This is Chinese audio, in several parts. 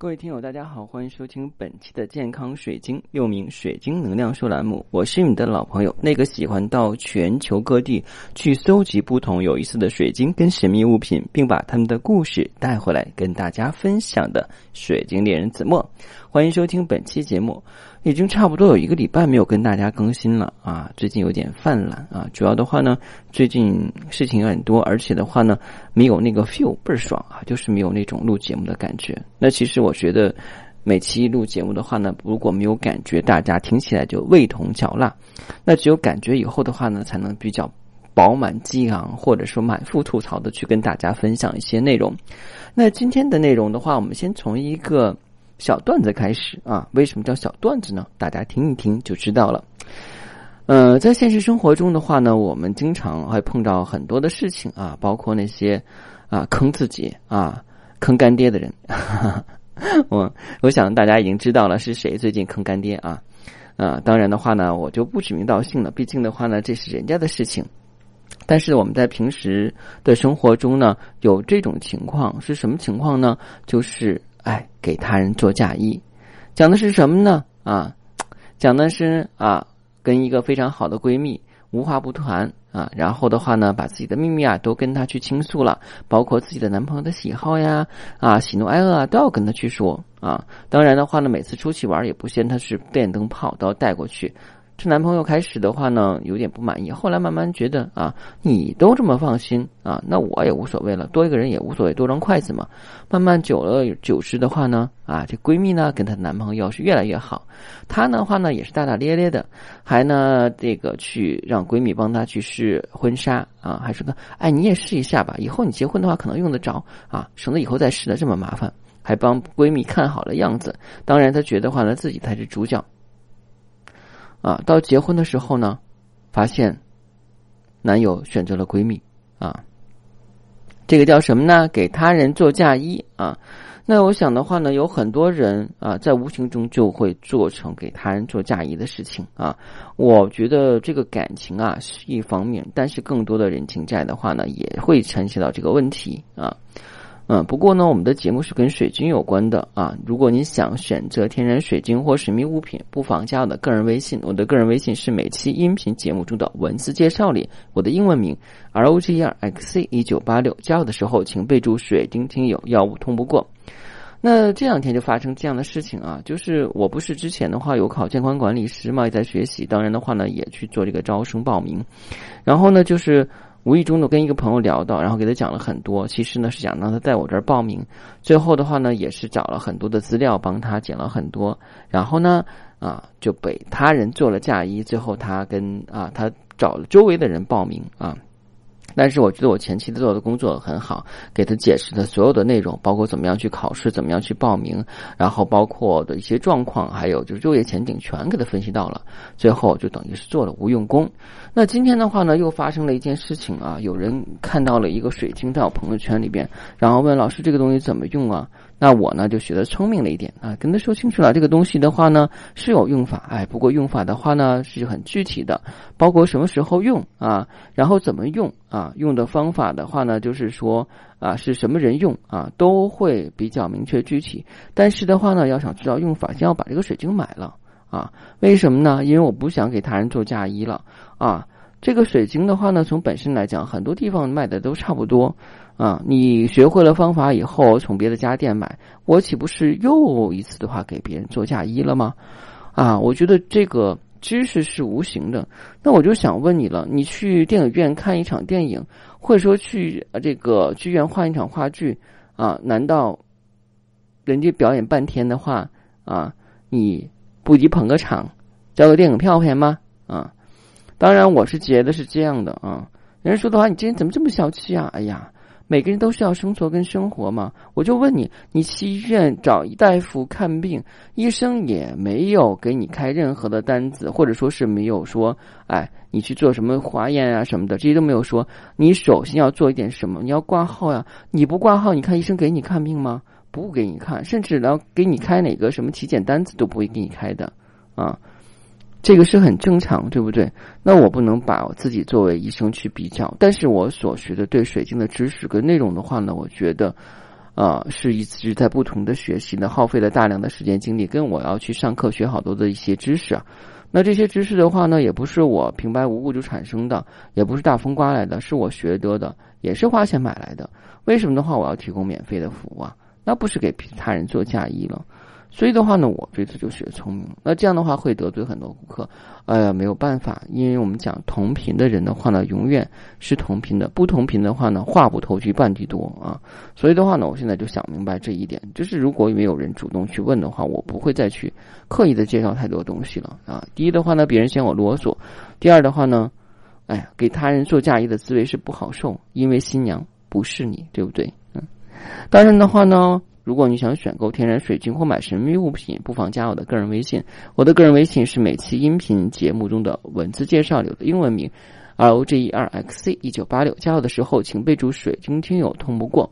各位听友，大家好，欢迎收听本期的健康水晶，又名水晶能量说栏目。我是你的老朋友，那个喜欢到全球各地去搜集不同有意思的水晶跟神秘物品，并把他们的故事带回来跟大家分享的水晶猎人子墨。欢迎收听本期节目。已经差不多有一个礼拜没有跟大家更新了啊，最近有点犯懒啊。主要的话呢，最近事情有点多，而且的话呢，没有那个 feel 倍儿爽啊，就是没有那种录节目的感觉。那其实我觉得，每期录节目的话呢，如果没有感觉，大家听起来就味同嚼蜡。那只有感觉以后的话呢，才能比较饱满激昂，或者说满腹吐槽的去跟大家分享一些内容。那今天的内容的话，我们先从一个。小段子开始啊？为什么叫小段子呢？大家听一听就知道了。呃，在现实生活中的话呢，我们经常会碰到很多的事情啊，包括那些啊坑自己啊、坑干爹的人。我我想大家已经知道了是谁最近坑干爹啊啊！当然的话呢，我就不指名道姓了，毕竟的话呢，这是人家的事情。但是我们在平时的生活中呢，有这种情况是什么情况呢？就是。哎，给他人做嫁衣，讲的是什么呢？啊，讲的是啊，跟一个非常好的闺蜜无话不谈啊，然后的话呢，把自己的秘密啊都跟她去倾诉了，包括自己的男朋友的喜好呀，啊，喜怒哀乐啊都要跟他去说啊。当然的话呢，每次出去玩也不嫌他是电灯泡，都要带过去。这男朋友开始的话呢，有点不满意，后来慢慢觉得啊，你都这么放心啊，那我也无所谓了，多一个人也无所谓，多张筷子嘛。慢慢久了久之的话呢，啊，这闺蜜呢跟她男朋友是越来越好，她的话呢也是大大咧咧的，还呢这个去让闺蜜帮她去试婚纱啊，还说呢，哎你也试一下吧，以后你结婚的话可能用得着啊，省得以后再试的这么麻烦，还帮闺蜜看好了样子。当然她觉得话呢自己才是主角。啊，到结婚的时候呢，发现男友选择了闺蜜啊，这个叫什么呢？给他人做嫁衣啊。那我想的话呢，有很多人啊，在无形中就会做成给他人做嫁衣的事情啊。我觉得这个感情啊是一方面，但是更多的人情债的话呢，也会牵涉到这个问题啊。嗯，不过呢，我们的节目是跟水晶有关的啊。如果你想选择天然水晶或神秘物品，不妨加我的个人微信。我的个人微信是每期音频节目中的文字介绍里我的英文名 R O G E R X C 一九八六。加我的时候，请备注“水晶听友”，药物通不过。那这两天就发生这样的事情啊，就是我不是之前的话有考健康管理师嘛，也在学习，当然的话呢，也去做这个招生报名。然后呢，就是。无意中的跟一个朋友聊到，然后给他讲了很多。其实呢是想让他在我这儿报名。最后的话呢，也是找了很多的资料帮他剪了很多。然后呢，啊就被他人做了嫁衣。最后他跟啊他找了周围的人报名啊。但是我觉得我前期做的工作很好，给他解释的所有的内容，包括怎么样去考试，怎么样去报名，然后包括的一些状况，还有就是就业前景，全给他分析到了。最后就等于是做了无用功。那今天的话呢，又发生了一件事情啊，有人看到了一个水晶在我朋友圈里边，然后问老师这个东西怎么用啊？那我呢就学的聪明了一点啊，跟他说清楚了，这个东西的话呢是有用法，哎，不过用法的话呢是很具体的，包括什么时候用啊，然后怎么用啊，用的方法的话呢，就是说啊是什么人用啊，都会比较明确具体。但是的话呢，要想知道用法，先要把这个水晶买了啊。为什么呢？因为我不想给他人做嫁衣了啊。这个水晶的话呢，从本身来讲，很多地方卖的都差不多。啊，你学会了方法以后，从别的家店买，我岂不是又一次的话给别人做嫁衣了吗？啊，我觉得这个知识是无形的。那我就想问你了，你去电影院看一场电影，或者说去这个剧院看一场话剧，啊，难道人家表演半天的话，啊，你不及捧个场，交个电影票钱吗？啊，当然我是觉得是这样的啊。人家说的话，你今天怎么这么小气啊？哎呀！每个人都是要生存跟生活嘛，我就问你，你去医院找大夫看病，医生也没有给你开任何的单子，或者说是没有说，哎，你去做什么化验啊什么的，这些都没有说。你首先要做一点什么？你要挂号呀，你不挂号，你看医生给你看病吗？不给你看，甚至要给你开哪个什么体检单子都不会给你开的，啊。这个是很正常，对不对？那我不能把我自己作为医生去比较，但是我所学的对水晶的知识跟内容的话呢，我觉得，啊，是一直在不同的学习呢，耗费了大量的时间精力，跟我要去上课学好多的一些知识啊。那这些知识的话呢，也不是我平白无故就产生的，也不是大风刮来的，是我学得的，也是花钱买来的。为什么的话，我要提供免费的服务啊？那不是给他人做嫁衣了？所以的话呢，我这次就学聪明。那这样的话会得罪很多顾客，哎呀，没有办法，因为我们讲同频的人的话呢，永远是同频的；不同频的话呢，话不投机半句多啊。所以的话呢，我现在就想明白这一点，就是如果没有人主动去问的话，我不会再去刻意的介绍太多东西了啊。第一的话呢，别人嫌我啰嗦；第二的话呢，哎，给他人做嫁衣的滋味是不好受，因为新娘不是你，对不对？嗯，当然的话呢。如果你想选购天然水晶或买神秘物品，不妨加我的个人微信。我的个人微信是每期音频节目中的文字介绍里的英文名，R O G E 二 X C 一九八六。加我的时候请备注“水晶听友”，通不过。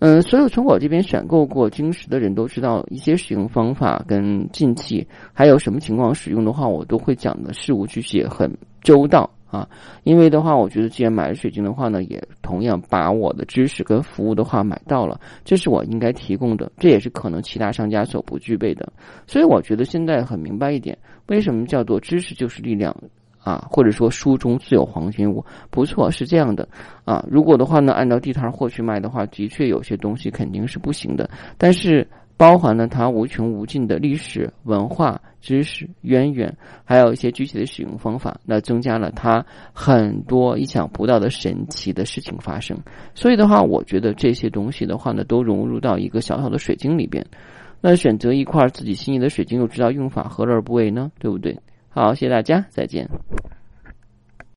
嗯，所有从我这边选购过晶石的人都知道一些使用方法跟禁忌，还有什么情况使用的话，我都会讲的事无巨细，很周到。啊，因为的话，我觉得既然买了水晶的话呢，也同样把我的知识跟服务的话买到了，这是我应该提供的，这也是可能其他商家所不具备的。所以我觉得现在很明白一点，为什么叫做知识就是力量啊，或者说书中自有黄金屋，不错，是这样的啊。如果的话呢，按照地摊货去卖的话，的确有些东西肯定是不行的，但是。包含了它无穷无尽的历史文化知识渊源，还有一些具体的使用方法，那增加了它很多意想不到的神奇的事情发生。所以的话，我觉得这些东西的话呢，都融入到一个小小的水晶里边。那选择一块自己心仪的水晶，又知道用法，何乐而不为呢？对不对？好，谢谢大家，再见。